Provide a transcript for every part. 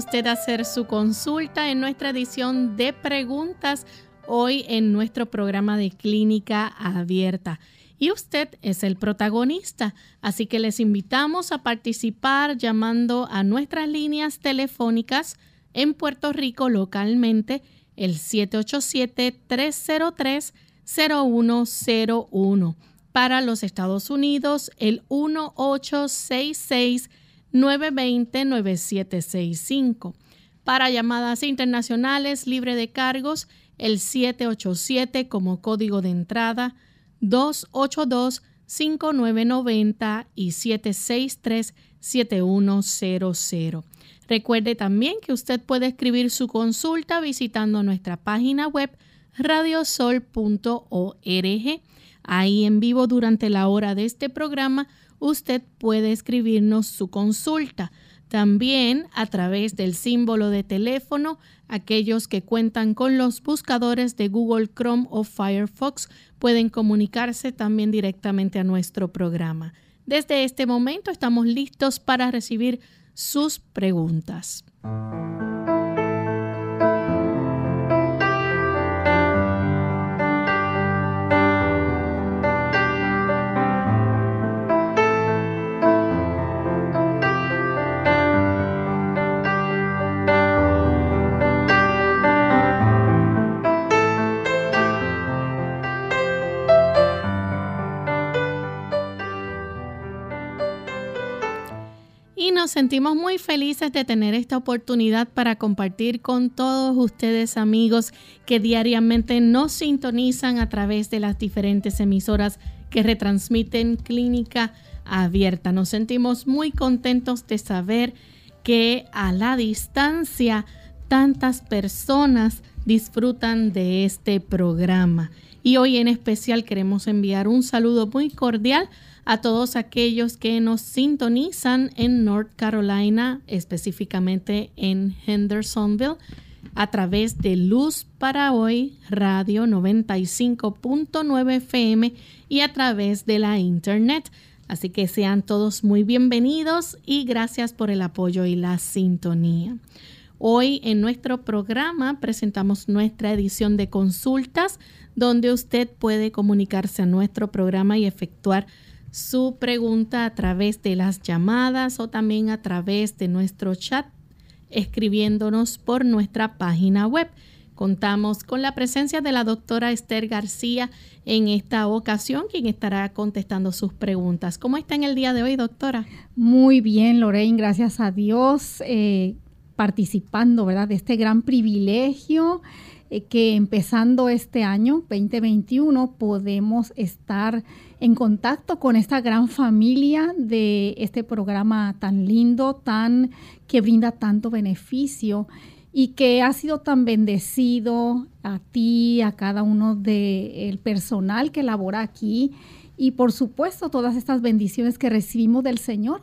Usted hacer su consulta en nuestra edición de preguntas hoy en nuestro programa de clínica abierta. Y usted es el protagonista, así que les invitamos a participar llamando a nuestras líneas telefónicas en Puerto Rico localmente el 787-303-0101. Para los Estados Unidos el 1866 920-9765. Para llamadas internacionales libre de cargos, el 787 como código de entrada, 282-5990 y 763-7100. Recuerde también que usted puede escribir su consulta visitando nuestra página web radiosol.org. Ahí en vivo durante la hora de este programa usted puede escribirnos su consulta. También a través del símbolo de teléfono, aquellos que cuentan con los buscadores de Google Chrome o Firefox pueden comunicarse también directamente a nuestro programa. Desde este momento estamos listos para recibir sus preguntas. Nos sentimos muy felices de tener esta oportunidad para compartir con todos ustedes amigos que diariamente nos sintonizan a través de las diferentes emisoras que retransmiten Clínica Abierta. Nos sentimos muy contentos de saber que a la distancia tantas personas disfrutan de este programa. Y hoy en especial queremos enviar un saludo muy cordial a todos aquellos que nos sintonizan en North Carolina, específicamente en Hendersonville, a través de Luz para Hoy Radio 95.9 FM y a través de la Internet. Así que sean todos muy bienvenidos y gracias por el apoyo y la sintonía. Hoy en nuestro programa presentamos nuestra edición de consultas donde usted puede comunicarse a nuestro programa y efectuar su pregunta a través de las llamadas o también a través de nuestro chat escribiéndonos por nuestra página web. Contamos con la presencia de la doctora Esther García en esta ocasión, quien estará contestando sus preguntas. ¿Cómo está en el día de hoy, doctora? Muy bien, Lorraine, gracias a Dios, eh, participando, ¿verdad?, de este gran privilegio eh, que empezando este año 2021 podemos estar en contacto con esta gran familia de este programa tan lindo, tan que brinda tanto beneficio y que ha sido tan bendecido a ti, a cada uno del personal que labora aquí y por supuesto todas estas bendiciones que recibimos del Señor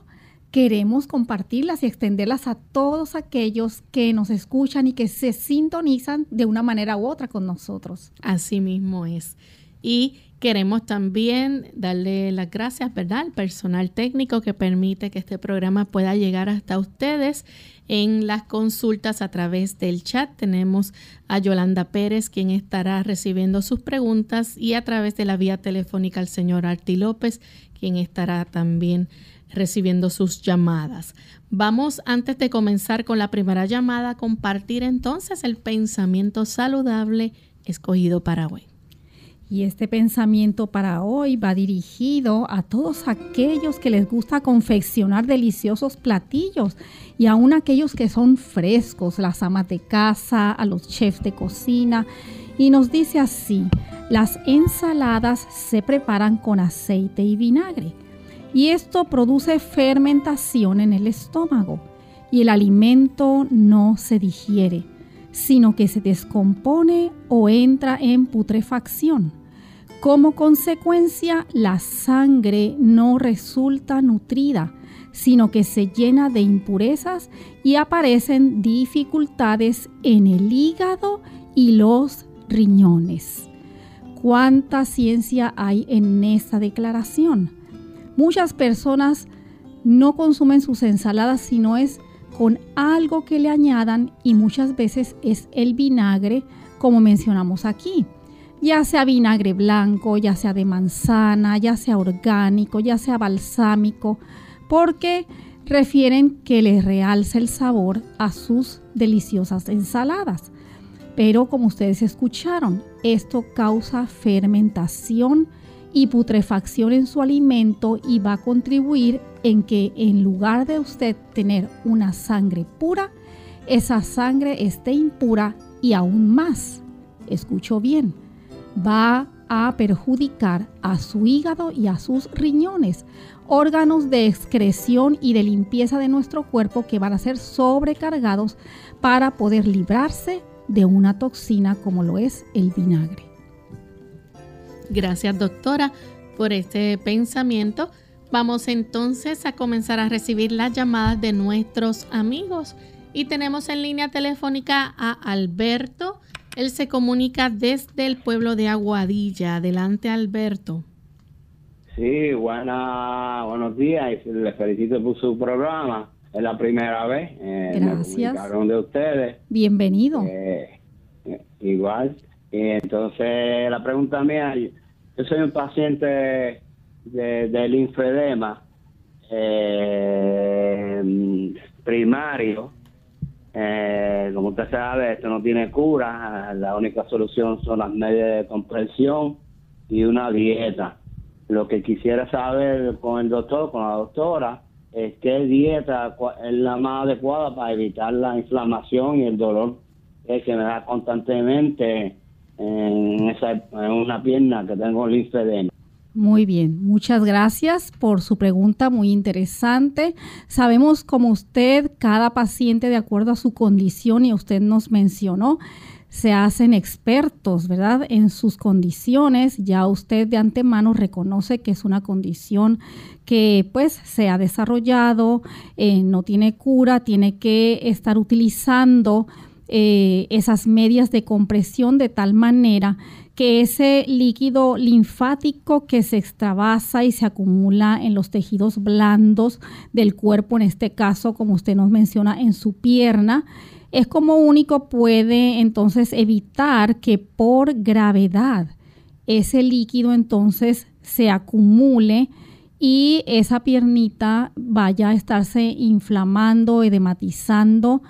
queremos compartirlas y extenderlas a todos aquellos que nos escuchan y que se sintonizan de una manera u otra con nosotros. Así mismo es. Y queremos también darle las gracias, ¿verdad?, al personal técnico que permite que este programa pueda llegar hasta ustedes en las consultas a través del chat. Tenemos a Yolanda Pérez, quien estará recibiendo sus preguntas, y a través de la vía telefónica al señor Arti López, quien estará también recibiendo sus llamadas. Vamos antes de comenzar con la primera llamada a compartir entonces el pensamiento saludable escogido para hoy. Y este pensamiento para hoy va dirigido a todos aquellos que les gusta confeccionar deliciosos platillos y aún aquellos que son frescos, las amas de casa, a los chefs de cocina. Y nos dice así, Las ensaladas se preparan con aceite y vinagre y esto produce fermentación en el estómago y el alimento no se digiere, sino que se descompone o entra en putrefacción. Como consecuencia, la sangre no resulta nutrida, sino que se llena de impurezas y aparecen dificultades en el hígado y los riñones. ¿Cuánta ciencia hay en esta declaración? Muchas personas no consumen sus ensaladas si no es con algo que le añadan y muchas veces es el vinagre como mencionamos aquí. Ya sea vinagre blanco, ya sea de manzana, ya sea orgánico, ya sea balsámico, porque refieren que le realza el sabor a sus deliciosas ensaladas. Pero como ustedes escucharon, esto causa fermentación y putrefacción en su alimento y va a contribuir en que en lugar de usted tener una sangre pura, esa sangre esté impura y aún más, escucho bien, va a perjudicar a su hígado y a sus riñones, órganos de excreción y de limpieza de nuestro cuerpo que van a ser sobrecargados para poder librarse de una toxina como lo es el vinagre. Gracias doctora por este pensamiento. Vamos entonces a comenzar a recibir las llamadas de nuestros amigos y tenemos en línea telefónica a Alberto. Él se comunica desde el pueblo de Aguadilla. Adelante Alberto. Sí, buena, buenos días y les felicito por su programa. Es la primera vez. Eh, Gracias. de ustedes. Bienvenido. Eh, eh, igual. Y entonces la pregunta mía, yo soy un paciente de, del infedema primario. Como usted sabe, esto no tiene cura. La única solución son las medidas de compresión y una dieta. Lo que quisiera saber con el doctor, con la doctora, es qué dieta es la más adecuada para evitar la inflamación y el dolor que me da constantemente en, esa, una pierna que tengo linfedema. Muy bien, muchas gracias por su pregunta, muy interesante. Sabemos como usted, cada paciente de acuerdo a su condición y usted nos mencionó, se hacen expertos, ¿verdad? En sus condiciones. Ya usted de antemano reconoce que es una condición que pues se ha desarrollado, eh, no tiene cura, tiene que estar utilizando eh, esas medias de compresión de tal manera que ese líquido linfático que se extravasa y se acumula en los tejidos blandos del cuerpo, en este caso, como usted nos menciona, en su pierna, es como único puede entonces evitar que por gravedad ese líquido entonces se acumule y esa piernita vaya a estarse inflamando, edematizando,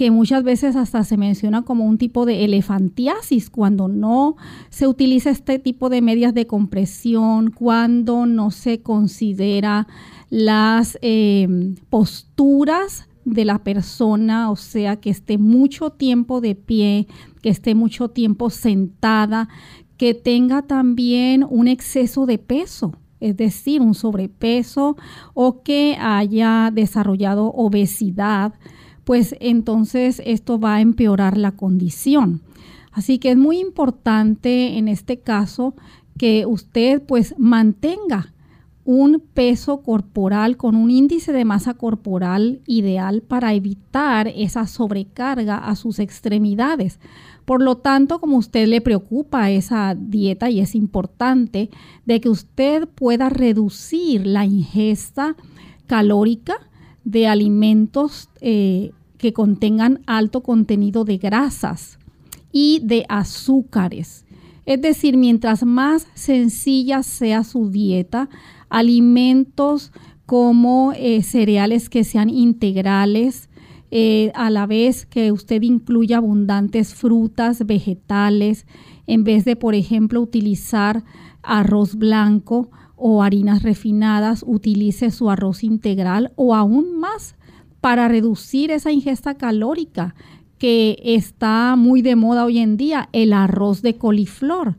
que muchas veces hasta se menciona como un tipo de elefantiasis cuando no se utiliza este tipo de medias de compresión, cuando no se considera las eh, posturas de la persona, o sea, que esté mucho tiempo de pie, que esté mucho tiempo sentada, que tenga también un exceso de peso, es decir, un sobrepeso o que haya desarrollado obesidad, pues entonces esto va a empeorar la condición. Así que es muy importante en este caso que usted pues mantenga un peso corporal con un índice de masa corporal ideal para evitar esa sobrecarga a sus extremidades. Por lo tanto, como usted le preocupa esa dieta y es importante de que usted pueda reducir la ingesta calórica de alimentos eh, que contengan alto contenido de grasas y de azúcares. Es decir, mientras más sencilla sea su dieta, alimentos como eh, cereales que sean integrales, eh, a la vez que usted incluya abundantes frutas, vegetales, en vez de, por ejemplo, utilizar arroz blanco o harinas refinadas, utilice su arroz integral o aún más para reducir esa ingesta calórica que está muy de moda hoy en día, el arroz de coliflor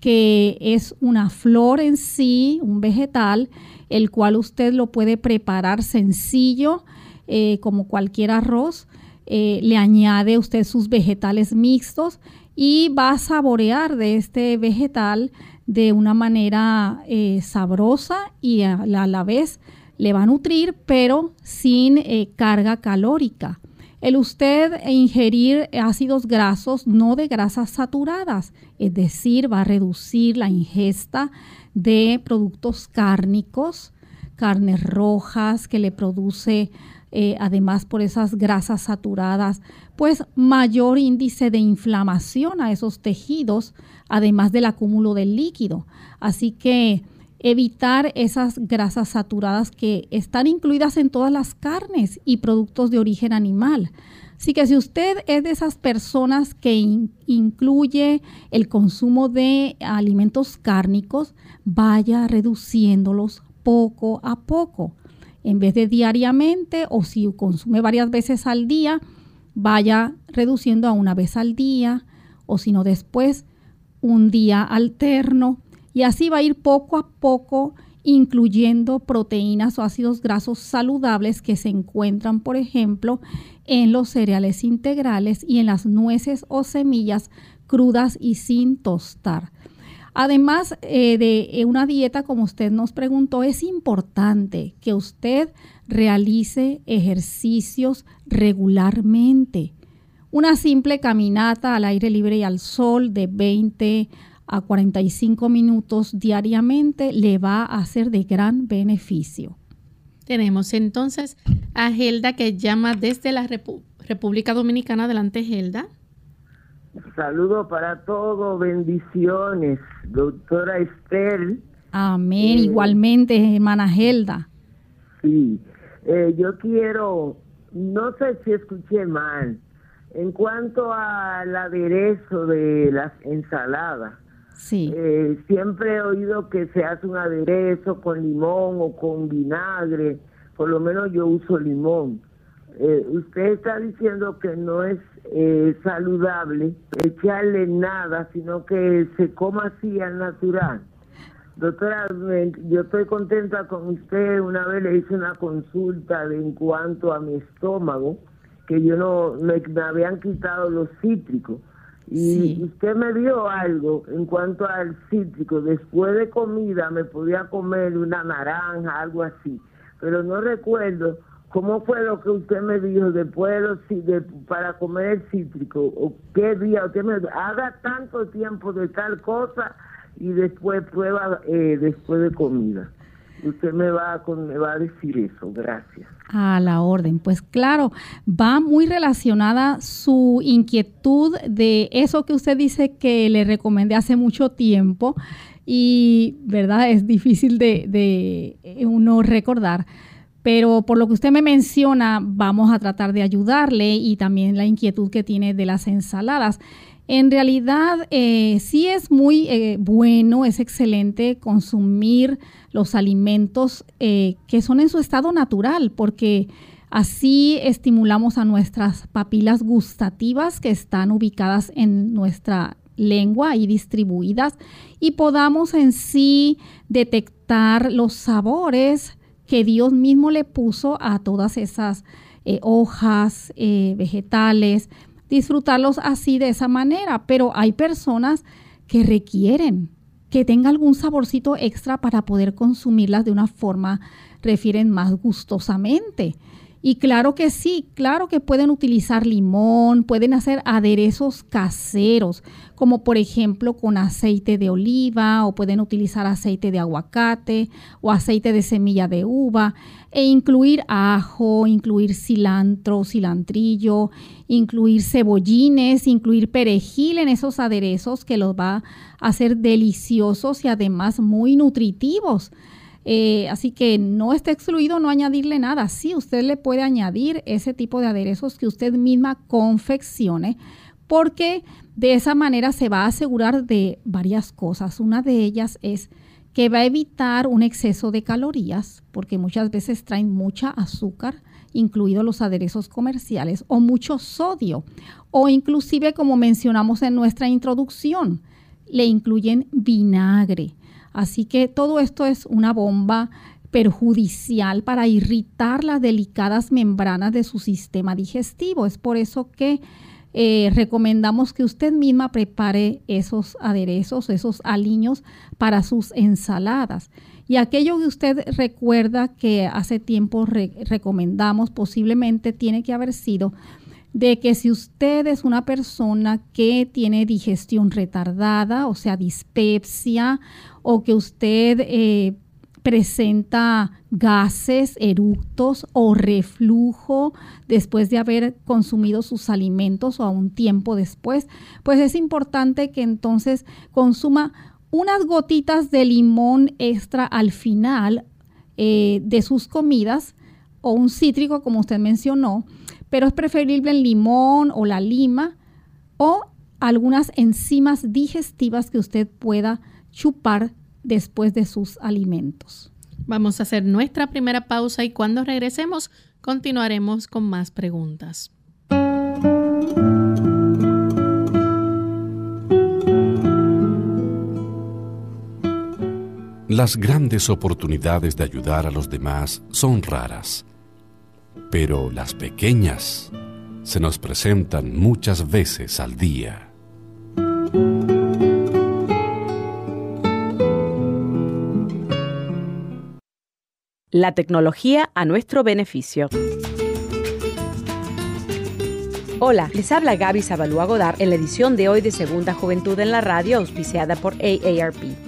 que es una flor en sí, un vegetal, el cual usted lo puede preparar sencillo, eh, como cualquier arroz. Eh, le añade usted sus vegetales mixtos y va a saborear de este vegetal de una manera eh, sabrosa y a la, vez le va a nutrir, pero sin carga calórica. El usted ingerir ácidos grasos no de grasas saturadas, es decir, va a reducir la ingesta de productos cárnicos, carnes rojas que le produce eh, además por esas grasas saturadas, pues mayor índice de inflamación a esos tejidos, además del acúmulo del líquido. Así que evitar esas grasas saturadas que están incluidas en todas las carnes y productos de origen animal. Así que si usted es de esas personas que incluye el consumo de alimentos cárnicos, vaya reduciéndolos poco a poco. En vez de diariamente o si consume varias veces al día, vaya reduciendo a una vez al día o si no después un día alterno y así va a ir poco a poco incluyendo proteínas o ácidos grasos saludables que se encuentran, por ejemplo, en los cereales integrales y en las nueces o semillas crudas y sin tostar. Además eh, de una dieta, como usted nos preguntó, es importante que usted realice ejercicios regularmente. Una simple caminata al aire libre y al sol de 20 a 45 minutos diariamente le va a ser de gran beneficio. Tenemos entonces a Gelda que llama desde la República Dominicana. Adelante, Gelda. Saludo para todos, bendiciones, doctora Esther. Amén, eh, igualmente, hermana Gelda. Sí, eh, yo quiero, no sé si escuché mal, en cuanto al aderezo de las ensaladas. Sí. Eh, siempre he oído que se hace un aderezo con limón o con vinagre, por lo menos yo uso limón. Eh, usted está diciendo que no es eh, saludable echarle nada, sino que se coma así al natural. Doctora, yo estoy contenta con usted. Una vez le hice una consulta de, en cuanto a mi estómago, que yo no me habían quitado los cítricos y usted me dio algo en cuanto al cítrico. Después de comida me podía comer una naranja, algo así. Pero no recuerdo cómo fue lo que usted me dijo después de, para comer cítrico. O qué día usted me haga tanto tiempo de tal cosa y después prueba eh, después de comida. Usted me va, me va a decir eso. Gracias. A la orden. Pues claro, va muy relacionada su inquietud de eso que usted dice que le recomendé hace mucho tiempo y, ¿verdad? Es difícil de, de uno recordar. Pero por lo que usted me menciona, vamos a tratar de ayudarle y también la inquietud que tiene de las ensaladas. En realidad, eh, sí es muy eh, bueno, es excelente consumir los alimentos eh, que son en su estado natural, porque así estimulamos a nuestras papilas gustativas que están ubicadas en nuestra lengua y distribuidas y podamos en sí detectar los sabores que Dios mismo le puso a todas esas hojas, vegetales, disfrutarlos así de esa manera, pero hay personas que requieren que tenga algún saborcito extra para poder consumirlas de una forma, refieren más gustosamente. Y claro que sí, claro que pueden utilizar limón, pueden hacer aderezos caseros, como por ejemplo con aceite de oliva o pueden utilizar aceite de aguacate o aceite de semilla de uva e incluir ajo, incluir cilantro, cilantrillo, incluir cebollines, incluir perejil en esos aderezos que los va a hacer deliciosos y además muy nutritivos. Eh, así que no está excluido no añadirle nada. Sí, usted le puede añadir ese tipo de aderezos que usted misma confeccione, porque de esa manera se va a asegurar de varias cosas. Una de ellas es que va a evitar un exceso de calorías, porque muchas veces traen mucha azúcar, incluidos los aderezos comerciales, o mucho sodio, o inclusive como mencionamos en nuestra introducción, le incluyen vinagre. Así que todo esto es una bomba perjudicial para irritar las delicadas membranas de su sistema digestivo. Es por eso que eh, recomendamos que usted misma prepare esos aderezos, esos aliños para sus ensaladas. Y aquello que usted recuerda que hace tiempo recomendamos, posiblemente tiene que haber sido de que si usted es una persona que tiene digestión retardada, o sea, dispepsia, o que usted eh, presenta gases, eructos o reflujo después de haber consumido sus alimentos o a un tiempo después, pues es importante que entonces consuma unas gotitas de limón extra al final eh, de sus comidas o un cítrico como usted mencionó, pero es preferible el limón o la lima o algunas enzimas digestivas que usted pueda chupar después de sus alimentos. Vamos a hacer nuestra primera pausa y cuando regresemos continuaremos con más preguntas. Las grandes oportunidades de ayudar a los demás son raras, pero las pequeñas se nos presentan muchas veces al día. La tecnología a nuestro beneficio. Hola, les habla Gaby Zabalúa Godard en la edición de hoy de Segunda Juventud en la Radio, auspiciada por AARP.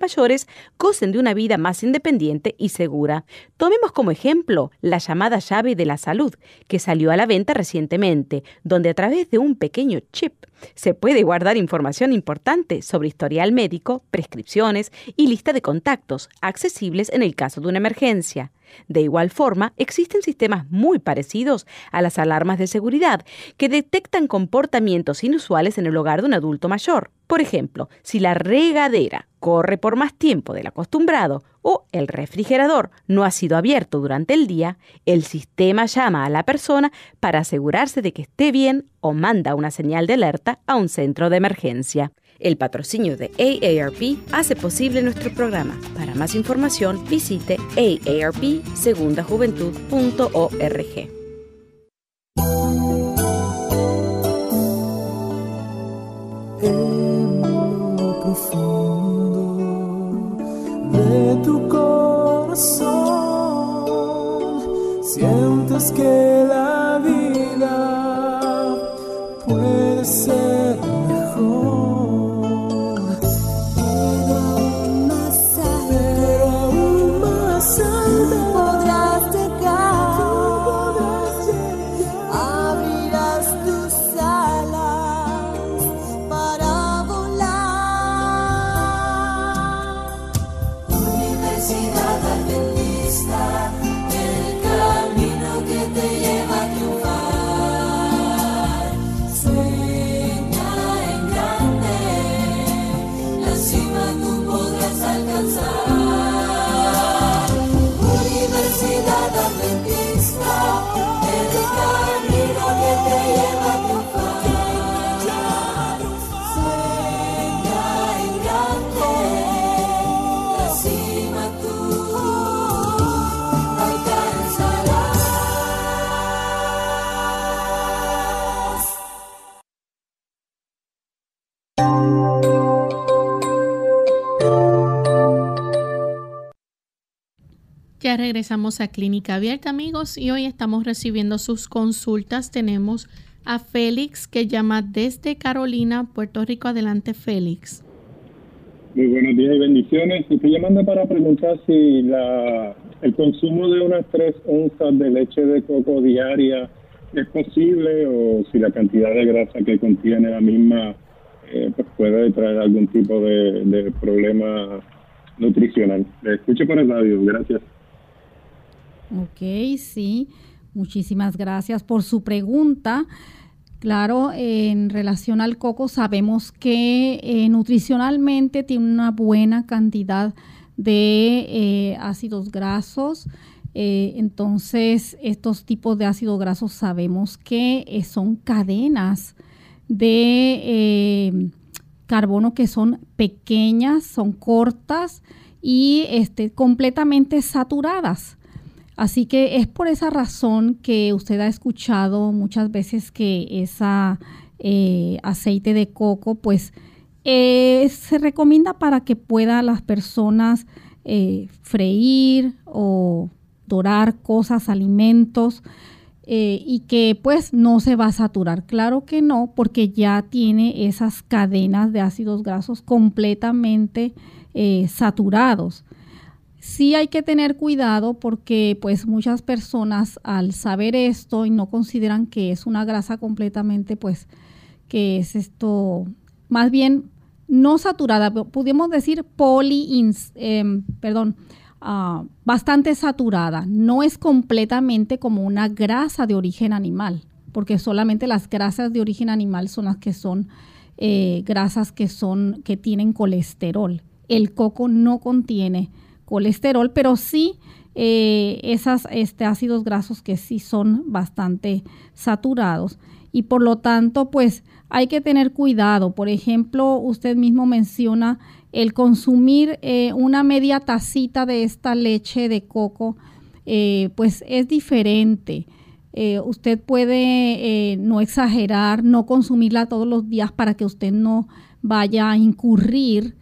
mayores gocen de una vida más independiente y segura. Tomemos como ejemplo la llamada llave de la salud, que salió a la venta recientemente, donde a través de un pequeño chip se puede guardar información importante sobre historial médico, prescripciones y lista de contactos, accesibles en el caso de una emergencia. De igual forma, existen sistemas muy parecidos a las alarmas de seguridad que detectan comportamientos inusuales en el hogar de un adulto mayor. Por ejemplo, si la regadera corre por más tiempo del acostumbrado o el refrigerador no ha sido abierto durante el día, el sistema llama a la persona para asegurarse de que esté bien o manda una señal de alerta a un centro de emergencia. El patrocinio de AARP hace posible nuestro programa. Para más información visite aarpsegundajuventud.org. Profundo corazón. Sientes que regresamos a Clínica Abierta, amigos, y hoy estamos recibiendo sus consultas. Tenemos a Félix que llama desde Carolina, Puerto Rico. Adelante, Félix. Muy buenos días y bendiciones. Estoy llamando para preguntar si la, el consumo de unas tres onzas de leche de coco diaria es posible o si la cantidad de grasa que contiene la misma eh, pues puede traer algún tipo de, problema nutricional. Le escucho por el radio, gracias. Ok, sí. Muchísimas gracias por su pregunta. Claro, en relación al coco sabemos que eh, nutricionalmente tiene una buena cantidad de eh, ácidos grasos. Eh, entonces, estos tipos de ácidos grasos sabemos que son cadenas de carbono que son pequeñas, son cortas y este, completamente saturadas. Así que es por esa razón que usted ha escuchado muchas veces que ese eh, aceite de coco, pues eh, se recomienda para que puedan las personas eh, freír o dorar cosas, alimentos, y que pues no se va a saturar. Claro que no, porque ya tiene esas cadenas de ácidos grasos completamente saturados. Sí hay que tener cuidado porque pues muchas personas al saber esto y no consideran que es una grasa completamente pues que es esto más bien no saturada, pudimos decir poli, em, perdón, ah, bastante saturada. No es completamente como una grasa de origen animal, porque solamente las grasas de origen animal son las que son eh, grasas que son que tienen colesterol. El coco no contiene colesterol, pero sí eh, esos este, ácidos grasos que sí son bastante saturados y por lo tanto pues hay que tener cuidado. Por ejemplo, usted mismo menciona el consumir eh, una media tacita de esta leche de coco, eh, pues es diferente. usted puede no exagerar, no consumirla todos los días para que usted no vaya a incurrir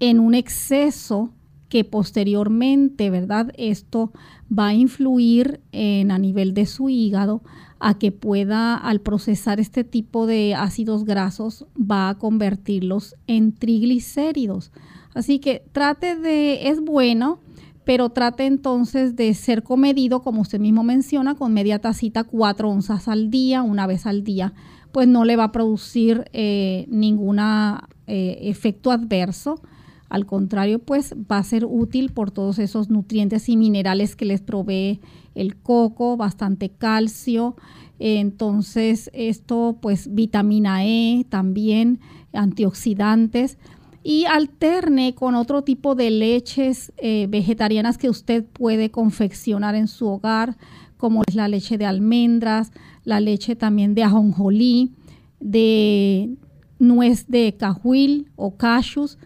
en un exceso que posteriormente, ¿verdad? Esto va a influir en, a nivel de su hígado a que pueda, al procesar este tipo de ácidos grasos, va a convertirlos en triglicéridos. Así que trate de, es bueno, pero trate entonces de ser comedido, como usted mismo menciona, con media tacita, cuatro onzas al día, una vez al día, pues no le va a producir eh, ningún eh, efecto adverso al contrario, pues va a ser útil por todos esos nutrientes y minerales que les provee el coco, bastante calcio. Entonces, esto pues vitamina E también, antioxidantes y alterne con otro tipo de leches eh, vegetarianas que usted puede confeccionar en su hogar, como es la leche de almendras, la leche también de ajonjolí, de nuez de cajuil o cashews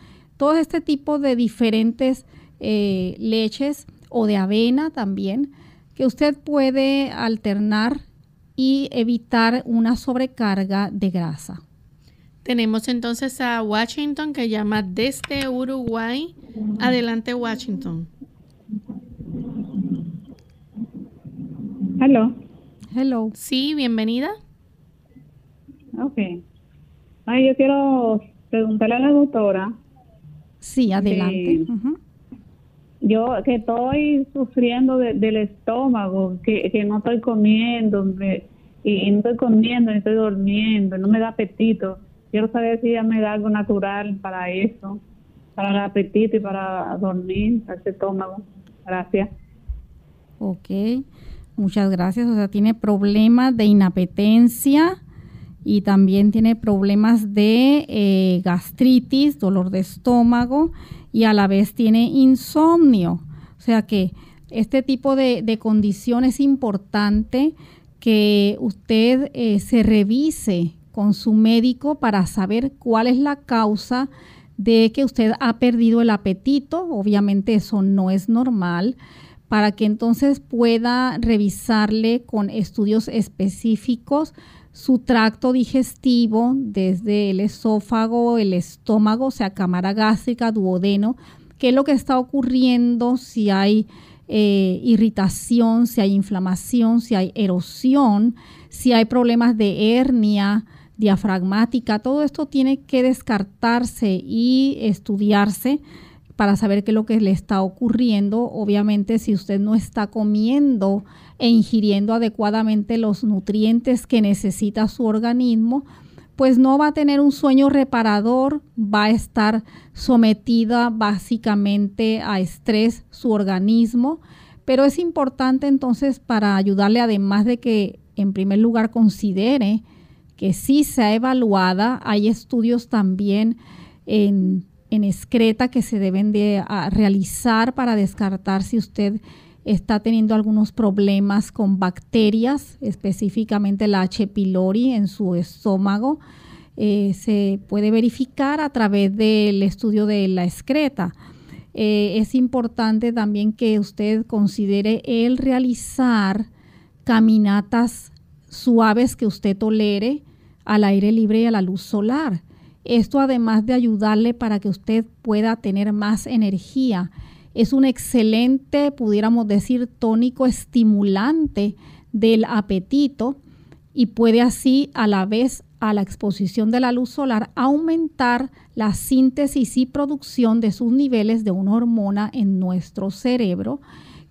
todo este tipo de diferentes eh, leches o de avena también que usted puede alternar y evitar una sobrecarga de grasa. Tenemos entonces a Washington que llama desde Uruguay. Adelante, Washington. Hello. Hello. Sí, bienvenida. Ok. Ay, yo quiero preguntarle a la doctora Sí, adelante. Yo que estoy sufriendo del estómago, que, no estoy comiendo, y, no estoy comiendo, ni estoy durmiendo, no me da apetito. Quiero saber si ella me da algo natural para eso, para el apetito y para dormir, para ese estómago. Gracias. Ok, muchas gracias. O sea, tiene problemas de inapetencia y también tiene problemas de eh, gastritis, dolor de estómago y a la vez tiene insomnio. O sea que este tipo de, condición es importante que usted eh, se revise con su médico para saber cuál es la causa de que usted ha perdido el apetito. Obviamente eso no es normal para que entonces pueda revisarle con estudios específicos su tracto digestivo, desde el esófago, el estómago, o sea, cámara gástrica, duodeno, qué es lo que está ocurriendo, si hay eh, irritación, si hay inflamación, si hay erosión, si hay problemas de hernia diafragmática, todo esto tiene que descartarse y estudiarse para saber qué es lo que le está ocurriendo. Obviamente, si usted no está comiendo e ingiriendo adecuadamente los nutrientes que necesita su organismo, pues no va a tener un sueño reparador, va a estar sometida básicamente a estrés su organismo, pero es importante entonces para ayudarle, además de que en primer lugar considere que sí sea evaluada, hay estudios también en, en excreta que se deben de realizar para descartar si usted está teniendo algunos problemas con bacterias, específicamente la H. pylori en su estómago. Eh, se puede verificar a través del estudio de la excreta. Eh, es importante también que usted considere el realizar caminatas suaves que usted tolere al aire libre y a la luz solar. Esto además de ayudarle para que usted pueda tener más energía es un excelente, pudiéramos decir, tónico estimulante del apetito y puede así a la vez a la exposición de la luz solar aumentar la síntesis y producción de sus niveles de una hormona en nuestro cerebro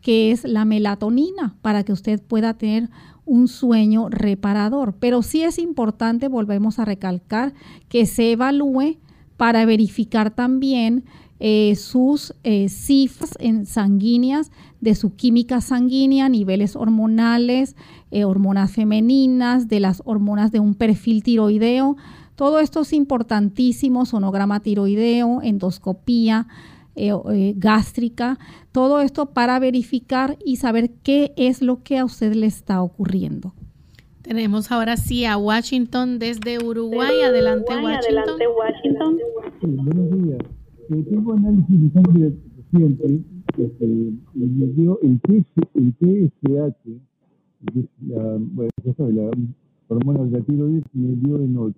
que es la melatonina para que usted pueda tener un sueño reparador. Pero sí es importante, volvemos a recalcar, que se evalúe para verificar también eh, sus eh, cifras en sanguíneas de su química sanguínea, niveles hormonales, eh, hormonas femeninas, de las hormonas de un perfil tiroideo. Todo esto es importantísimo, sonograma tiroideo, endoscopía gástrica, todo esto para verificar y saber qué es lo que a usted le está ocurriendo. Tenemos ahora sí a Washington desde Uruguay. Adelante, Washington. Adelante, Washington. buenos días tengo análisis de sangre reciente, este, me dio el, el TSH, que es la, bueno, ya sabe, la hormona de la tiroides, me dio en 8.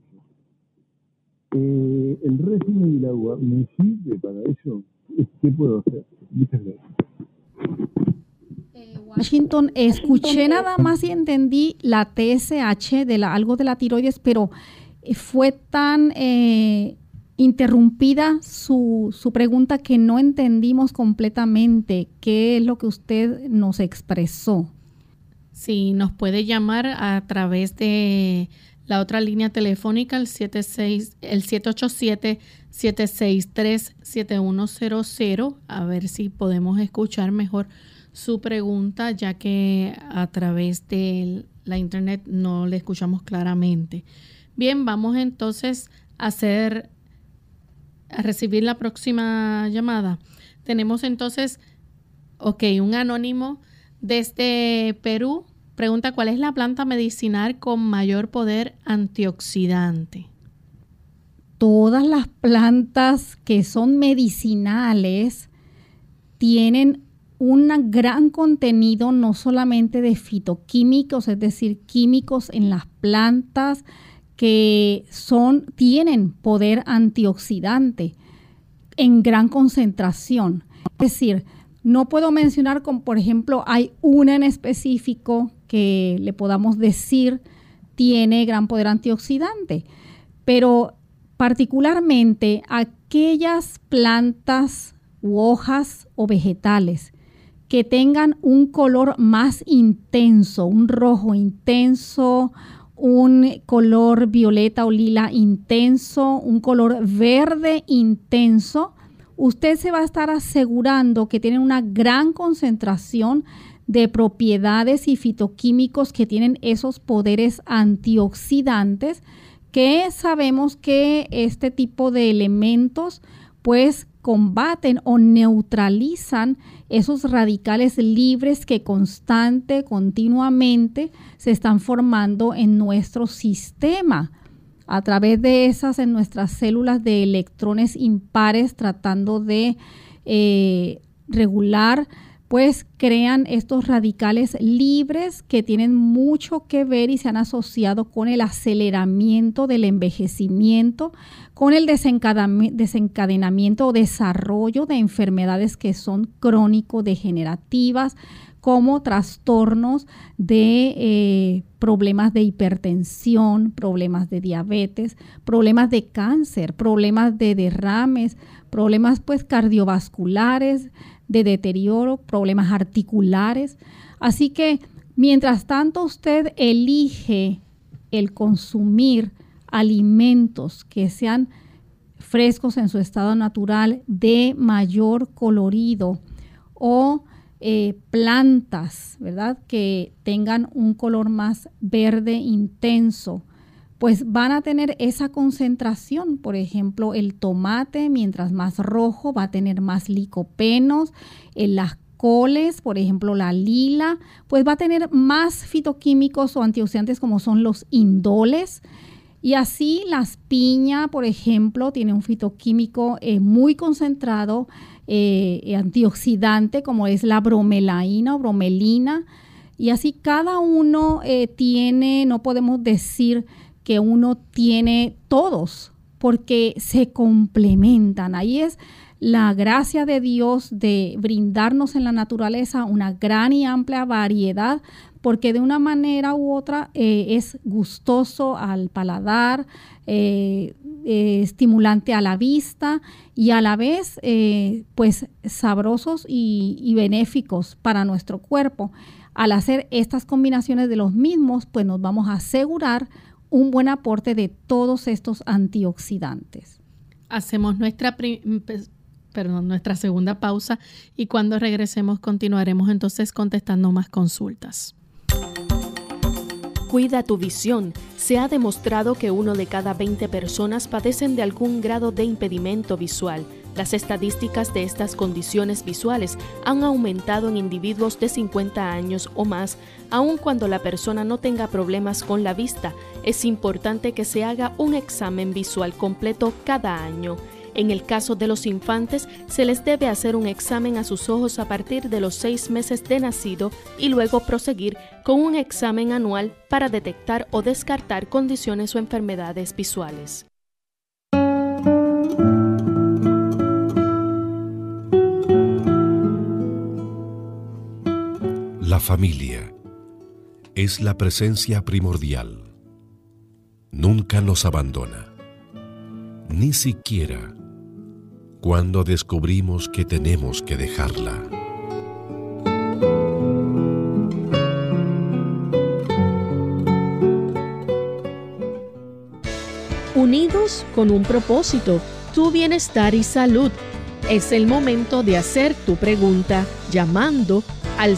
Eh, ¿El régimen del agua me sirve para eso? ¿Qué puedo hacer? Muchas gracias. Eh, Washington, escuché nada más y entendí la TSH, de la, algo de la tiroides, pero fue tan eh, interrumpida su, su, pregunta que no entendimos completamente. ¿Qué es lo que usted nos expresó? Sí, nos puede llamar a través de la otra línea telefónica, el, 76, el 787-763-7100, a ver si podemos escuchar mejor su pregunta, ya que a través de la internet no le escuchamos claramente. Bien, vamos entonces a hacer a recibir la próxima llamada. Tenemos entonces, ok, un anónimo desde Perú. Pregunta, ¿cuál es la planta medicinal con mayor poder antioxidante? Todas las plantas que son medicinales tienen un gran contenido no solamente de fitoquímicos, es decir, químicos en las plantas, que son, tienen poder antioxidante en gran concentración. Es decir, no puedo mencionar como, por ejemplo, hay una en específico que le podamos decir tiene gran poder antioxidante, pero particularmente aquellas plantas u hojas o vegetales que tengan un color más intenso, un rojo intenso, un color violeta o lila intenso, un color verde intenso, usted se va a estar asegurando que tienen una gran concentración de propiedades y fitoquímicos que tienen esos poderes antioxidantes que sabemos que este tipo de elementos pues combaten o neutralizan esos radicales libres que constante, continuamente se están formando en nuestro sistema. A través de esas en nuestras células de electrones impares tratando de eh, regular pues crean estos radicales libres que tienen mucho que ver y se han asociado con el aceleramiento del envejecimiento, con el desencadenamiento o desarrollo de enfermedades que son crónico-degenerativas, como trastornos de eh, problemas de hipertensión, problemas de diabetes, problemas de cáncer, problemas de derrames, problemas pues cardiovasculares, de deterioro, problemas articulares. Así que mientras tanto usted elige el consumir alimentos que sean frescos en su estado natural de mayor colorido o eh, plantas, ¿verdad? Que tengan un color más verde intenso, pues van a tener esa concentración. Por ejemplo, el tomate, mientras más rojo, va a tener más licopenos. En las coles, por ejemplo, la lila, pues va a tener más fitoquímicos o antioxidantes como son los indoles. Y así las piñas, por ejemplo, tiene un fitoquímico eh, muy concentrado, eh, antioxidante, como es la bromelaína o bromelina. Y así cada uno eh, tiene, no podemos decir que uno tiene todos, porque se complementan. Ahí es la gracia de Dios de brindarnos en la naturaleza una gran y amplia variedad, porque de una manera u otra eh, es gustoso al paladar, eh, eh, estimulante a la vista y a la vez pues sabrosos y, y benéficos para nuestro cuerpo. Al hacer estas combinaciones de los mismos, pues nos vamos a asegurar un buen aporte de todos estos antioxidantes. Hacemos nuestra perdón, nuestra segunda pausa y cuando regresemos continuaremos entonces contestando más consultas. Cuida tu visión. Se ha demostrado que uno de cada 20 personas padecen de algún grado de impedimento visual. Las estadísticas de estas condiciones visuales han aumentado en individuos de 50 años o más, aun cuando la persona no tenga problemas con la vista. Es importante que se haga un examen visual completo cada año. En el caso de los infantes, se les debe hacer un examen a sus ojos a partir de los seis meses de nacido y luego proseguir con un examen anual para detectar o descartar condiciones o enfermedades visuales. La familia es la presencia primordial. Nunca nos abandona, ni siquiera cuando descubrimos que tenemos que dejarla. Unidos con un propósito, tu bienestar y salud. Es el momento de hacer tu pregunta llamando al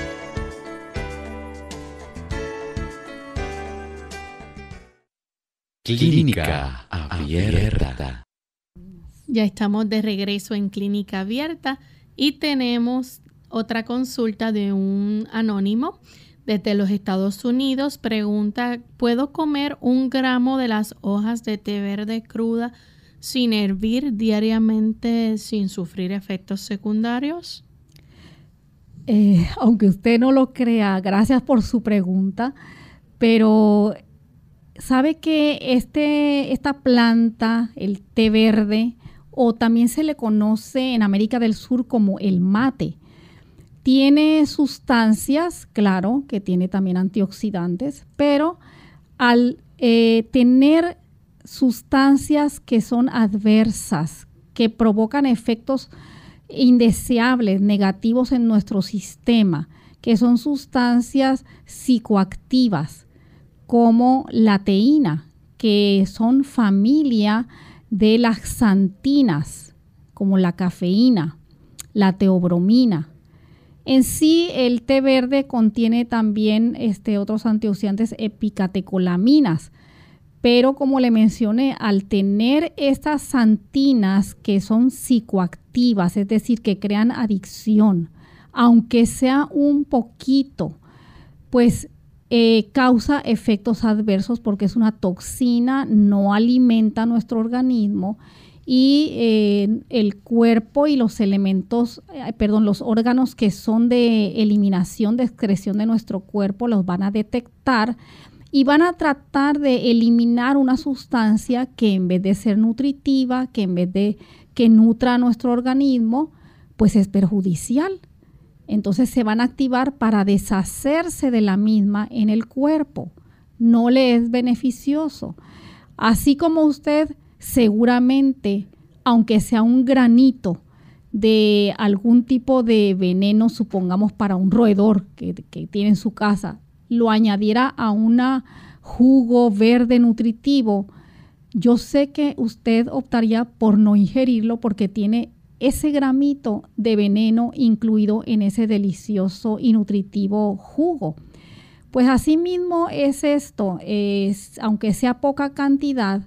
Clínica Abierta. Ya estamos de regreso en clínica abierta y tenemos otra consulta de un anónimo desde los Estados Unidos. Pregunta, ¿puedo comer un gramo de las hojas de té verde cruda sin hervir diariamente sin sufrir efectos secundarios? Eh, aunque usted no lo crea, gracias por su pregunta, pero sabe que este, esta planta, el té verde, o también se le conoce en América del Sur como el mate. Tiene sustancias, claro, que tiene también antioxidantes, pero al eh, tener sustancias que son adversas, que provocan efectos indeseables, negativos en nuestro sistema, que son sustancias psicoactivas, como la teína, que son familia de las xantinas, como la cafeína, la teobromina. En sí, el té verde contiene también este, otros antioxidantes epicatecolaminas, pero como le mencioné, al tener estas xantinas que son psicoactivas, es decir, que crean adicción, aunque sea un poquito, pues eh, causa efectos adversos porque es una toxina, no alimenta nuestro organismo y eh, el cuerpo y los elementos, eh, perdón, los órganos que son de eliminación, de excreción de nuestro cuerpo los van a detectar y van a tratar de eliminar una sustancia que en vez de ser nutritiva, que en vez de que nutra a nuestro organismo, pues es perjudicial. Entonces se van a activar para deshacerse de la misma en el cuerpo. No le es beneficioso. Así como usted seguramente, aunque sea un granito de algún tipo de veneno, supongamos para un roedor que, tiene en su casa, lo añadiera a un jugo verde nutritivo, yo sé que usted optaría por no ingerirlo porque tiene ese gramito de veneno incluido en ese delicioso y nutritivo jugo. Pues así mismo es esto, es, aunque sea poca cantidad,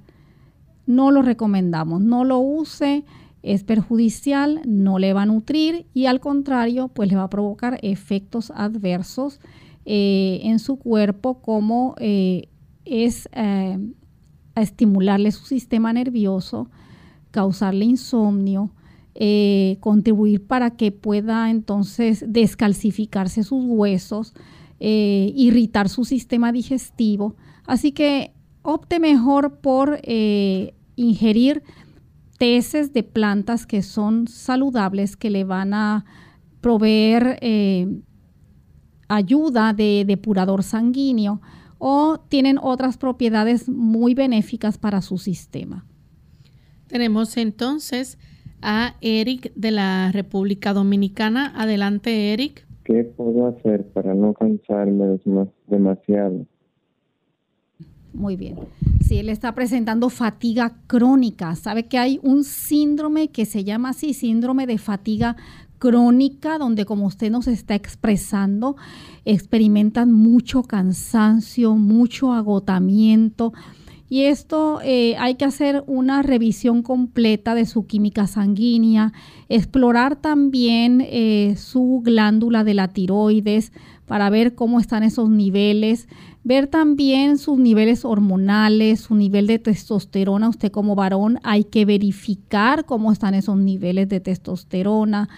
no lo recomendamos, no lo use, es perjudicial, no le va a nutrir y al contrario, pues le va a provocar efectos adversos eh, en su cuerpo como eh, es eh, a estimularle su sistema nervioso, causarle insomnio, eh, contribuir para que pueda entonces descalcificarse sus huesos, eh, irritar su sistema digestivo. Así que opte mejor por eh, ingerir teces de plantas que son saludables, que le van a proveer ayuda de depurador sanguíneo o tienen otras propiedades muy benéficas para su sistema. Tenemos entonces a Eric de la República Dominicana. Adelante, Eric. ¿Qué puedo hacer para no cansarme demasiado? Muy bien. Si él está presentando fatiga crónica, sabe que hay un síndrome que se llama así, síndrome de fatiga crónica, donde como usted nos está expresando, experimentan mucho cansancio, mucho agotamiento. Y esto eh, hay que hacer una revisión completa de su química sanguínea, explorar también eh, su glándula de la tiroides para ver cómo están esos niveles, ver también sus niveles hormonales, su nivel de testosterona. Usted como varón hay que verificar cómo están esos niveles de testosterona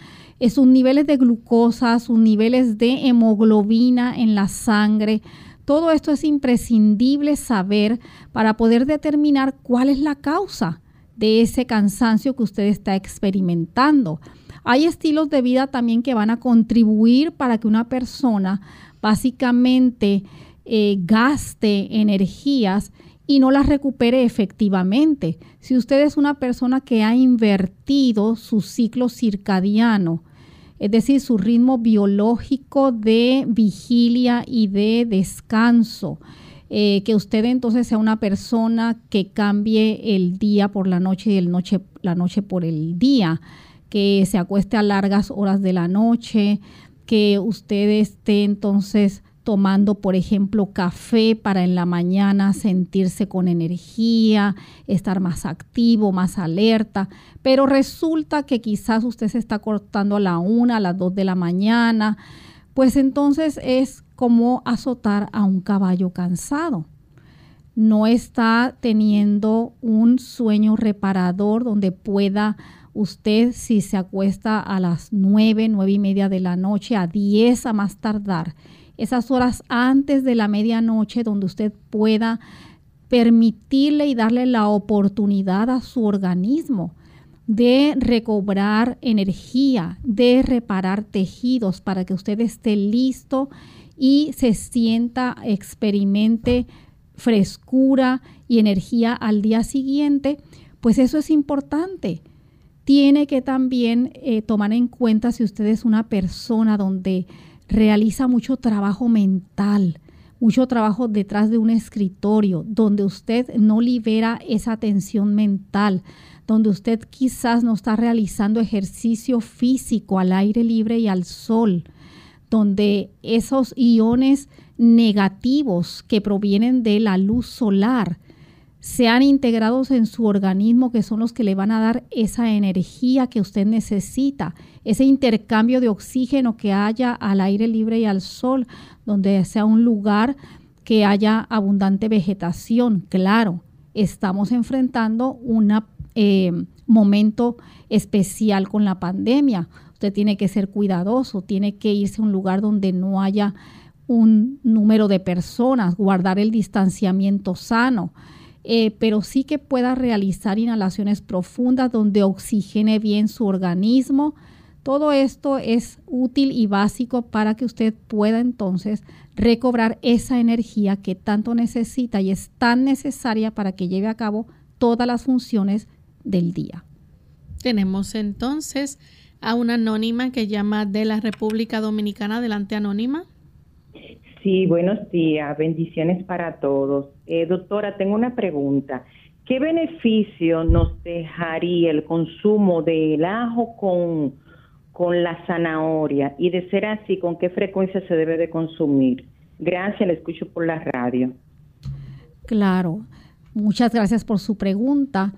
sus niveles de glucosa, sus niveles de hemoglobina en la sangre. Todo esto es imprescindible saber para poder determinar cuál es la causa de ese cansancio que usted está experimentando. Hay estilos de vida también que van a contribuir para que una persona básicamente eh, gaste energías y no las recupere efectivamente. Si usted es una persona que ha invertido su ciclo circadiano, es decir, su ritmo biológico de vigilia y de descanso, eh, que usted entonces sea una persona que cambie el día por la noche y el noche, la noche por el día, que se acueste a largas horas de la noche, que usted esté entonces tomando, por ejemplo, café para en la mañana sentirse con energía, estar más activo, más alerta, pero resulta que quizás usted se está cortando a la una, a las dos de la mañana, pues entonces es como azotar a un caballo cansado. No está teniendo un sueño reparador donde pueda usted, si se acuesta a las nueve, nueve y media de la noche, a diez a más tardar, esas horas antes de la medianoche donde usted pueda permitirle y darle la oportunidad a su organismo de recobrar energía, de reparar tejidos para que usted esté listo y se sienta, experimente frescura y energía al día siguiente, pues eso es importante. Tiene que también eh, tomar en cuenta si usted es una persona donde realiza mucho trabajo mental, mucho trabajo detrás de un escritorio, donde usted no libera esa tensión mental, donde usted quizás no está realizando ejercicio físico al aire libre y al sol, donde esos iones negativos que provienen de la luz solar sean integrados en su organismo, que son los que le van a dar esa energía que usted necesita, ese intercambio de oxígeno que haya al aire libre y al sol, donde sea un lugar que haya abundante vegetación. Claro, estamos enfrentando un eh, momento especial con la pandemia. Usted tiene que ser cuidadoso, tiene que irse a un lugar donde no haya un número de personas, guardar el distanciamiento sano, eh, pero sí que pueda realizar inhalaciones profundas donde oxigene bien su organismo. Todo esto es útil y básico para que usted pueda entonces recobrar esa energía que tanto necesita y es tan necesaria para que lleve a cabo todas las funciones del día. Tenemos entonces a una anónima que llama de la República Dominicana. Adelante, anónima. Sí, buenos días. Bendiciones para todos. Eh, doctora, tengo una pregunta. ¿Qué beneficio nos dejaría el consumo del ajo con, con la zanahoria? Y de ser así, ¿con qué frecuencia se debe de consumir? Gracias, le escucho por la radio. Claro, muchas gracias por su pregunta.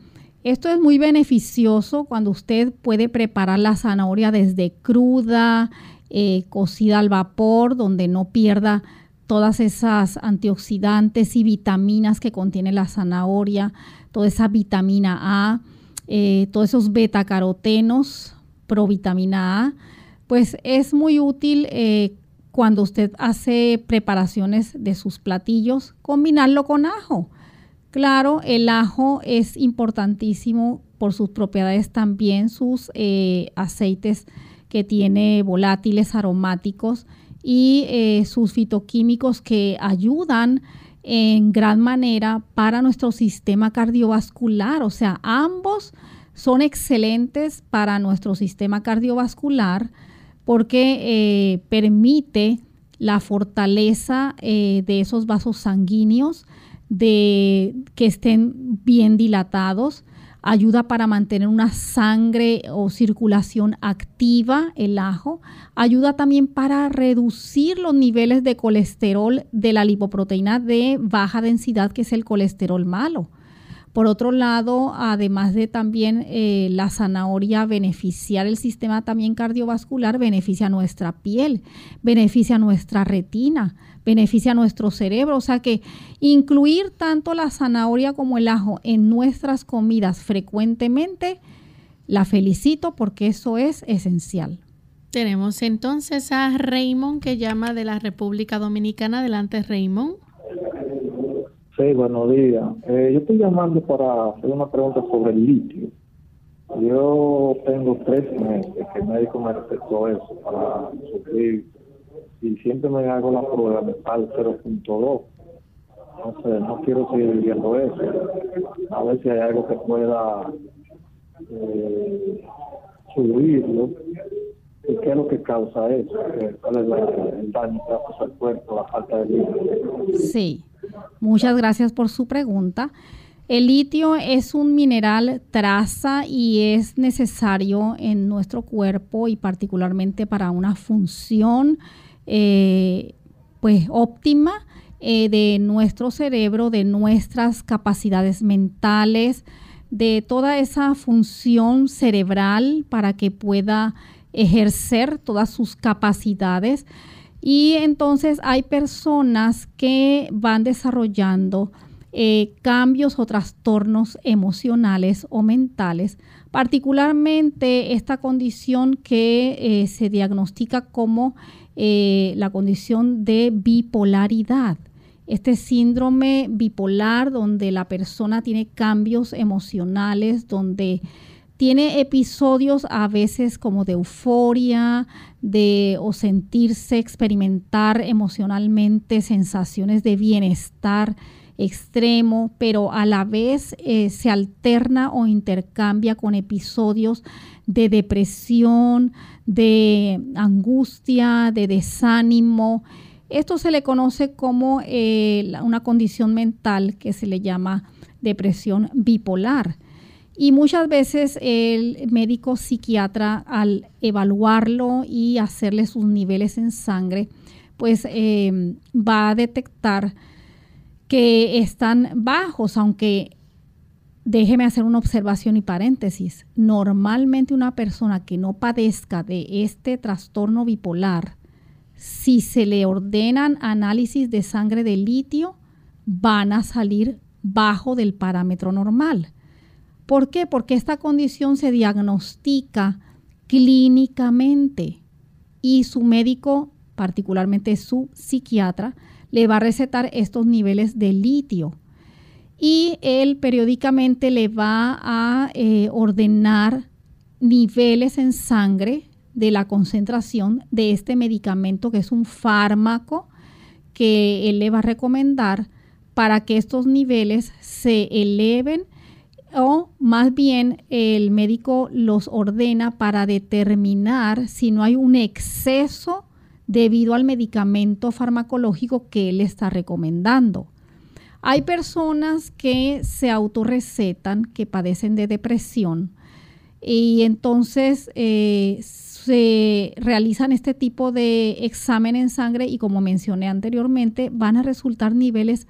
Esto es muy beneficioso cuando usted puede preparar la zanahoria desde cruda, eh, cocida al vapor, donde no pierda todas esas antioxidantes y vitaminas que contiene la zanahoria, toda esa vitamina A, eh, todos esos betacarotenos, provitamina A, pues es muy útil eh, cuando usted hace preparaciones de sus platillos, combinarlo con ajo. Claro, el ajo es importantísimo por sus propiedades también, sus eh, aceites que tiene volátiles aromáticos y eh, sus fitoquímicos que ayudan en gran manera para nuestro sistema cardiovascular. O sea, ambos son excelentes para nuestro sistema cardiovascular porque eh, permite la fortaleza de esos vasos sanguíneos, de que estén bien dilatados, ayuda para mantener una sangre o circulación activa, el ajo, ayuda también para reducir los niveles de colesterol de la lipoproteína de baja densidad, que es el colesterol malo. Por otro lado, además de también eh, la zanahoria beneficiar el sistema también cardiovascular, beneficia nuestra piel, beneficia nuestra retina, beneficia nuestro cerebro. O sea que incluir tanto la zanahoria como el ajo en nuestras comidas frecuentemente, la felicito porque eso es esencial. Tenemos entonces a Raymond que llama de la República Dominicana. Adelante, Raymond. Sí, buenos días. Eh, yo estoy llamando para hacer una pregunta sobre el litio. Yo tengo tres meses que el médico me recetó eso para sufrir y siempre me hago la prueba, me sale 0.2. No sé, no quiero seguir viviendo eso. A ver si hay algo que pueda eh, subirlo. ¿Y qué es lo que causa eso? ¿Cuál es el daño que hace al cuerpo, la falta de litio? Sí, muchas gracias por su pregunta. El litio es un mineral traza y es necesario en nuestro cuerpo y particularmente para una función eh, pues óptima eh, de nuestro cerebro, de nuestras capacidades mentales, de toda esa función cerebral para que pueda ejercer todas sus capacidades. Y entonces hay personas que van desarrollando eh, cambios o trastornos emocionales o mentales, particularmente esta condición que se diagnostica como eh, la condición de bipolaridad. Este síndrome bipolar donde la persona tiene cambios emocionales, donde tiene episodios a veces como de euforia, de o sentirse, experimentar emocionalmente sensaciones de bienestar extremo, pero a la vez eh, se alterna o intercambia con episodios de depresión, de angustia, de desánimo. Esto se le conoce como eh, una condición mental que se le llama depresión bipolar. Y muchas veces el médico psiquiatra al evaluarlo y hacerle sus niveles en sangre, pues eh, va a detectar que están bajos, aunque Déjeme hacer una observación y paréntesis. Normalmente una persona que no padezca de este trastorno bipolar, si se le ordenan análisis de sangre de litio, van a salir bajo del parámetro normal. ¿Por qué? Porque esta condición se diagnostica clínicamente y su médico particularmente su psiquiatra, le va a recetar estos niveles de litio. Y él periódicamente le va a eh, ordenar niveles en sangre de la concentración de este medicamento, que es un fármaco que él le va a recomendar para que estos niveles se eleven o más bien el médico los ordena para determinar si no hay un exceso debido al medicamento farmacológico que él está recomendando. Hay personas que se autorrecetan, que padecen de depresión y entonces eh, se realizan este tipo de examen en sangre y como mencioné anteriormente, van a resultar niveles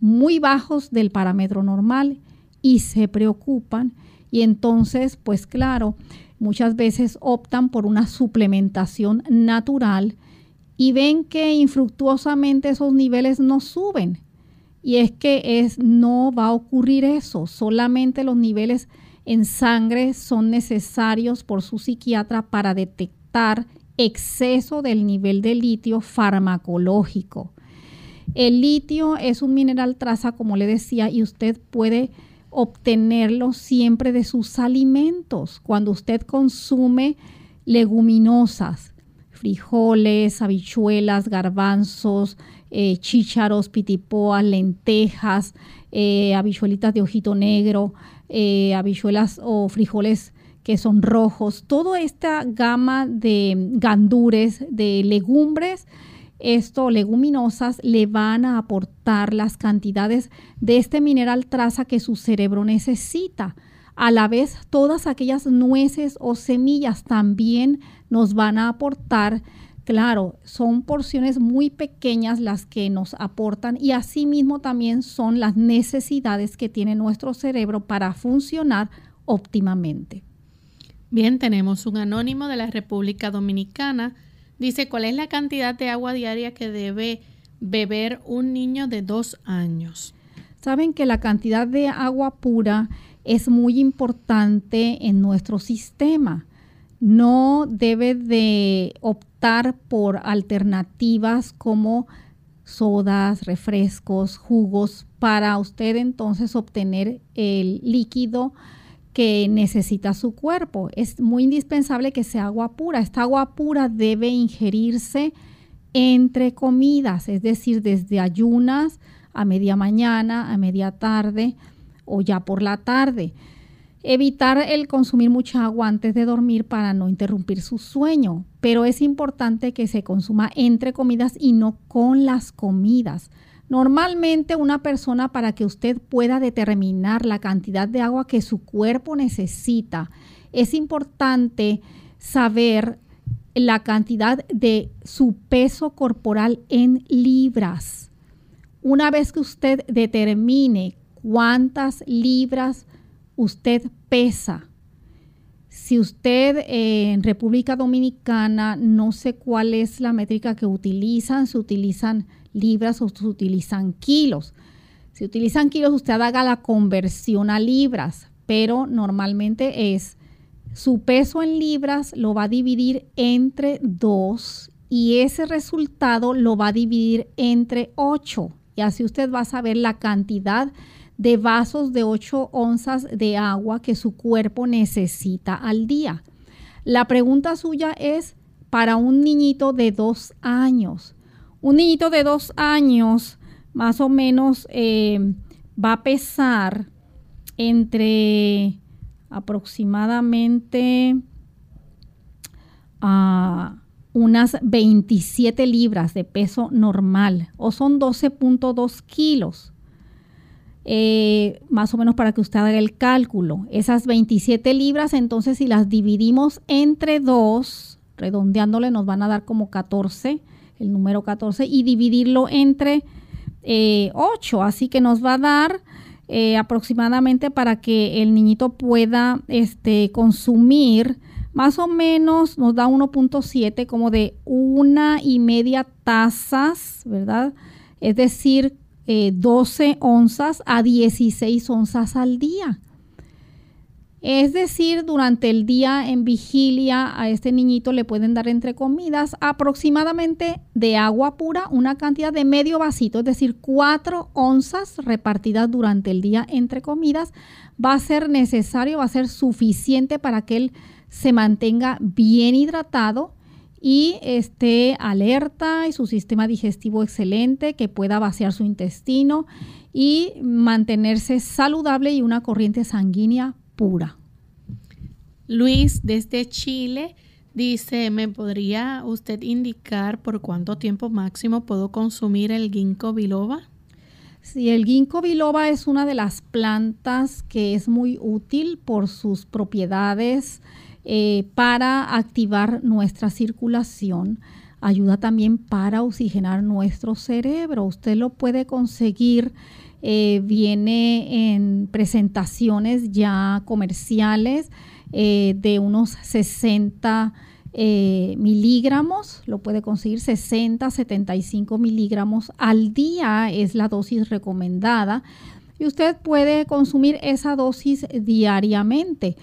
muy bajos del parámetro normal y se preocupan y entonces, pues claro, muchas veces optan por una suplementación natural y ven que infructuosamente esos niveles no suben. Y es que es, no va a ocurrir eso, solamente los niveles en sangre son necesarios por su psiquiatra para detectar exceso del nivel de litio farmacológico. El litio es un mineral traza, como le decía, y usted puede obtenerlo siempre de sus alimentos. Cuando usted consume leguminosas, frijoles, habichuelas, garbanzos, eh, chícharos, pitipoas, lentejas, eh, habichuelitas de ojito negro, eh, habichuelas o frijoles que son rojos, toda esta gama de gandures, de legumbres, esto, leguminosas, le van a aportar las cantidades de este mineral traza que su cerebro necesita. A la vez, todas aquellas nueces o semillas también nos van a aportar Claro, son porciones muy pequeñas las que nos aportan y asimismo también son las necesidades que tiene nuestro cerebro para funcionar óptimamente. Bien, tenemos un anónimo de la República Dominicana. Dice, ¿cuál es la cantidad de agua diaria que debe beber un niño de dos años? Saben que la cantidad de agua pura es muy importante en nuestro sistema. No debe de optar por alternativas como sodas, refrescos, jugos, para usted entonces obtener el líquido que necesita su cuerpo. Es muy indispensable que sea agua pura. Esta agua pura debe ingerirse entre comidas, es decir, desde ayunas a media mañana, a media tarde o ya por la tarde. Evitar el consumir mucha agua antes de dormir para no interrumpir su sueño, pero es importante que se consuma entre comidas y no con las comidas. Normalmente una persona para que usted pueda determinar la cantidad de agua que su cuerpo necesita, es importante saber la cantidad de su peso corporal en libras. Una vez que usted determine cuántas libras usted pesa. Si usted eh, en República Dominicana no sé cuál es la métrica que utilizan, se utilizan libras o se utilizan kilos. Si utilizan kilos, usted haga la conversión a libras, pero normalmente es su peso en libras lo va a dividir entre 2 y ese resultado lo va a dividir entre 8. Y así usted va a saber la cantidad de vasos de 8 onzas de agua que su cuerpo necesita al día. La pregunta suya es para un niñito de dos años. Un niñito de dos años más o menos eh, va a pesar entre aproximadamente a unas 27 libras de peso normal o son 12.2 kilos. Eh, más o menos para que usted haga el cálculo. Esas 27 libras, entonces si las dividimos entre dos, redondeándole nos van a dar como 14, el número 14, y dividirlo entre 8, eh, así que nos va a dar eh, aproximadamente para que el niñito pueda este, consumir más o menos nos da 1.7 como de una y media tazas, ¿verdad? Es decir, 12 eh, onzas a 16 onzas al día. Es decir, durante el día en vigilia a este niñito le pueden dar entre comidas aproximadamente de agua pura una cantidad de medio vasito, es decir, cuatro onzas repartidas durante el día entre comidas. Va a ser necesario, va a ser suficiente para que él se mantenga bien hidratado y esté alerta y su sistema digestivo excelente, que pueda vaciar su intestino y mantenerse saludable y una corriente sanguínea pura. Luis desde Chile dice, ¿me podría usted indicar por cuánto tiempo máximo puedo consumir el ginkgo biloba? Sí, el ginkgo biloba es una de las plantas que es muy útil por sus propiedades eh, para activar nuestra circulación. Ayuda también para oxigenar nuestro cerebro. Usted lo puede conseguir eh, viene en presentaciones ya comerciales eh, de unos 60 eh, miligramos, lo puede conseguir 60, 75 miligramos al día es la dosis recomendada y usted puede consumir esa dosis diariamente.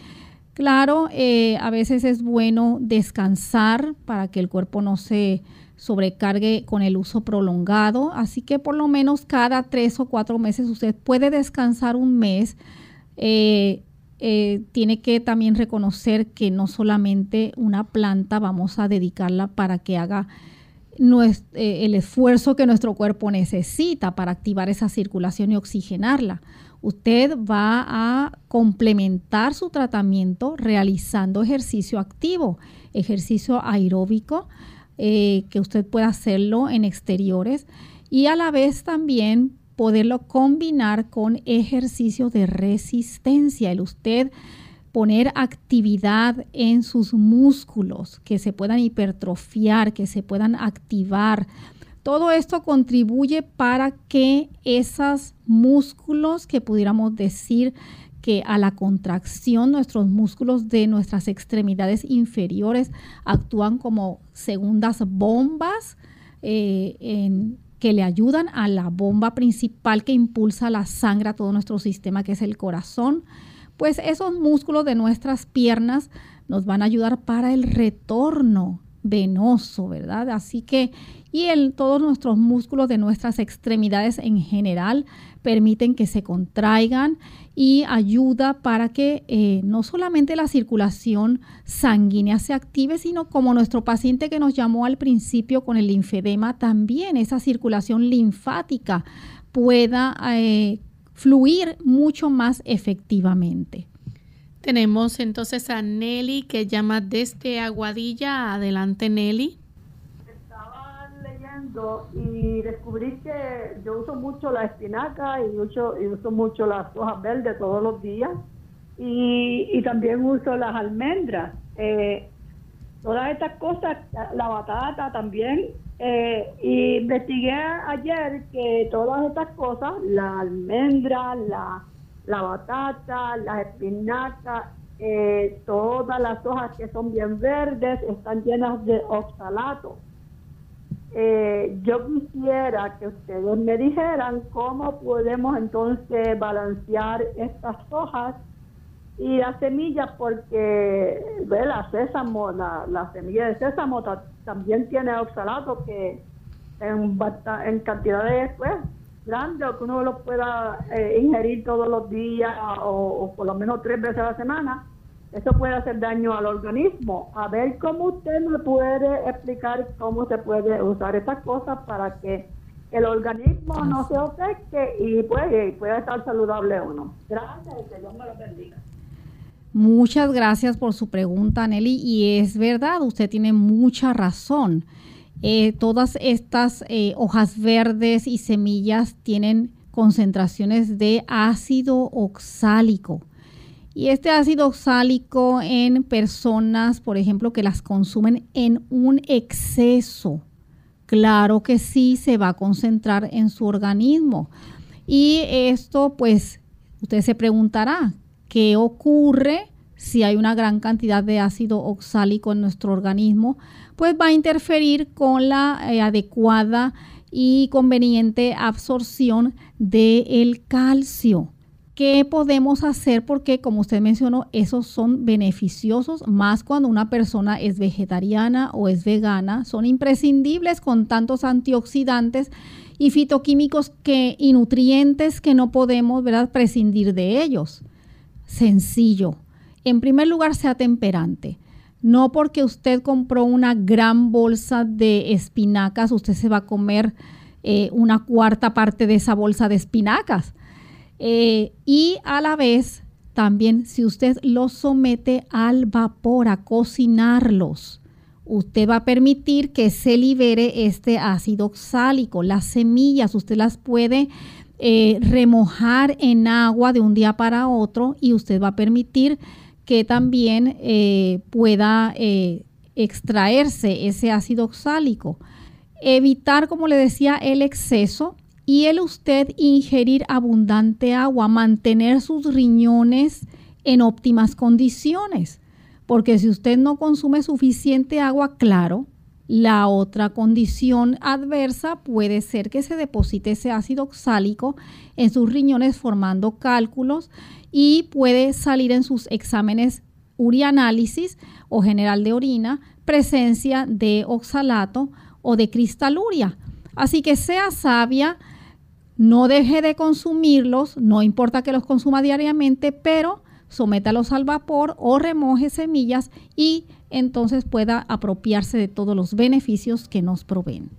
Claro, a veces es bueno descansar para que el cuerpo no se sobrecargue con el uso prolongado. Así que por lo menos cada tres o cuatro meses usted puede descansar un mes. Eh, eh, tiene que también reconocer que no solamente una planta vamos a dedicarla para que haga eh, el esfuerzo que nuestro cuerpo necesita para activar esa circulación y oxigenarla. Usted va a complementar su tratamiento realizando ejercicio activo, ejercicio aeróbico, eh, que usted pueda hacerlo en exteriores y a la vez también poderlo combinar con ejercicio de resistencia, el usted poner actividad en sus músculos, que se puedan hipertrofiar, que se puedan activar. Todo esto contribuye para que esos músculos que pudiéramos decir que a la contracción nuestros músculos de nuestras extremidades inferiores actúan como segundas bombas eh, que le ayudan a la bomba principal que impulsa la sangre a todo nuestro sistema, que es el corazón. Pues esos músculos de nuestras piernas nos van a ayudar para el retorno venoso, ¿verdad? Así que, y el, todos nuestros músculos de nuestras extremidades en general permiten que se contraigan y ayuda para que eh, no solamente la circulación sanguínea se active, sino como nuestro paciente que nos llamó al principio con el linfedema, también esa circulación linfática pueda eh, fluir mucho más efectivamente. Tenemos entonces a Nelly que llama desde Aguadilla. Adelante Nelly y descubrí que yo uso mucho la espinaca y uso, y uso mucho las hojas verdes todos los días y, y también uso las almendras. Eh, todas estas cosas, la batata también. Eh, y investigué ayer que todas estas cosas, la almendra, la, la batata, las espinacas, eh, todas las hojas que son bien verdes están llenas de oxalato. Eh, yo quisiera que ustedes me dijeran cómo podemos entonces balancear estas hojas y las semillas porque ve la sésamo la, semilla de sésamo también tiene oxalato que en, en cantidades pues, grandes que uno lo pueda eh, ingerir todos los días o por lo menos tres veces a la semana eso puede hacer daño al organismo. A ver cómo usted me puede explicar cómo se puede usar estas cosas para que el organismo no se afecte y puede, pueda estar saludable o no. Gracias y que Dios me lo bendiga. Muchas gracias por su pregunta, Nelly. Y es verdad, usted tiene mucha razón. Eh, todas estas eh, hojas verdes y semillas tienen concentraciones de ácido oxálico. Y este ácido oxálico en personas, por ejemplo, que las consumen en un exceso, claro que sí se va a concentrar en su organismo. Y esto, pues, usted se preguntará, ¿qué ocurre si hay una gran cantidad de ácido oxálico en nuestro organismo? Pues va a interferir con la eh, adecuada y conveniente absorción del calcio ¿Qué podemos hacer? Porque como usted mencionó, esos son beneficiosos más cuando una persona es vegetariana o es vegana. Son imprescindibles con tantos antioxidantes y fitoquímicos y nutrientes que no podemos ¿verdad? prescindir de ellos. Sencillo. En primer lugar, sea temperante. No porque usted compró una gran bolsa de espinacas, usted se va a comer eh, una cuarta parte de esa bolsa de espinacas. Eh, y a la vez, también si usted los somete al vapor, a cocinarlos, usted va a permitir que se libere este ácido oxálico. Las semillas usted las puede eh, remojar en agua de un día para otro y usted va a permitir que también eh, pueda extraerse ese ácido oxálico. Evitar, como le decía, el exceso y el usted ingerir abundante agua, mantener sus riñones en óptimas condiciones. Porque si usted no consume suficiente agua, claro, la otra condición adversa puede ser que se deposite ese ácido oxálico en sus riñones formando cálculos y puede salir en sus exámenes urianálisis o general de orina presencia de oxalato o de cristaluria. Así que sea sabia no deje de consumirlos, no importa que los consuma diariamente, pero sométalos al vapor o remoje semillas y entonces pueda apropiarse de todos los beneficios que nos proveen.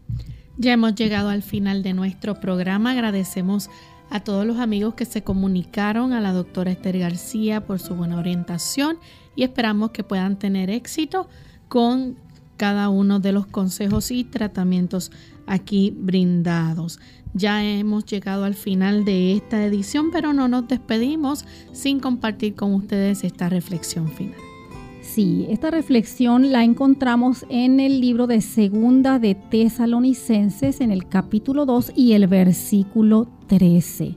Ya hemos llegado al final de nuestro programa. Agradecemos a todos los amigos que se comunicaron, a la doctora Esther García por su buena orientación y esperamos que puedan tener éxito con cada uno de los consejos y tratamientos aquí brindados. Ya hemos llegado al final de esta edición, pero no nos despedimos sin compartir con ustedes esta reflexión final. Sí, esta reflexión la encontramos en el libro de Segunda de Tesalonicenses en el capítulo 2 y el versículo 13.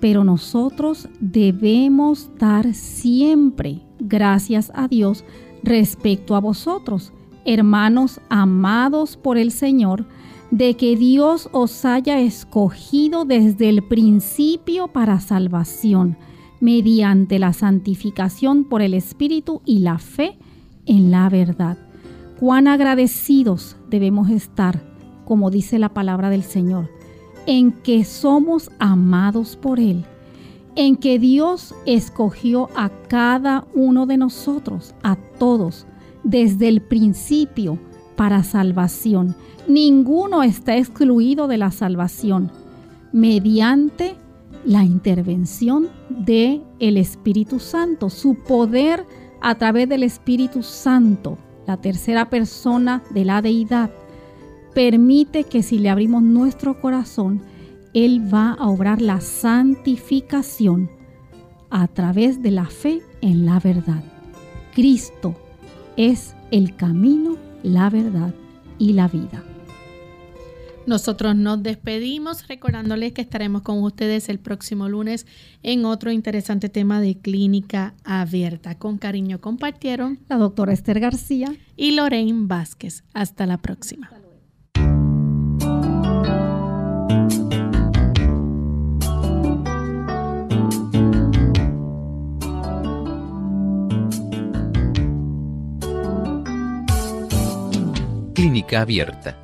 Pero nosotros debemos dar siempre gracias a Dios respecto a vosotros, hermanos amados por el Señor, de que Dios os haya escogido desde el principio para salvación, mediante la santificación por el Espíritu y la fe en la verdad. Cuán agradecidos debemos estar, como dice la palabra del Señor, en que somos amados por Él, en que Dios escogió a cada uno de nosotros, a todos, desde el principio para salvación Ninguno está excluido de la salvación mediante la intervención de el Espíritu Santo, su poder a través del Espíritu Santo, la tercera persona de la deidad, permite que si le abrimos nuestro corazón, Él va a obrar la santificación a través de la fe en la verdad. Cristo es el camino, la verdad y la vida. Nosotros nos despedimos recordándoles que estaremos con ustedes el próximo lunes en otro interesante tema de clínica abierta. Con cariño compartieron la doctora Esther García y Lorraine Vázquez. Hasta la próxima. Clínica abierta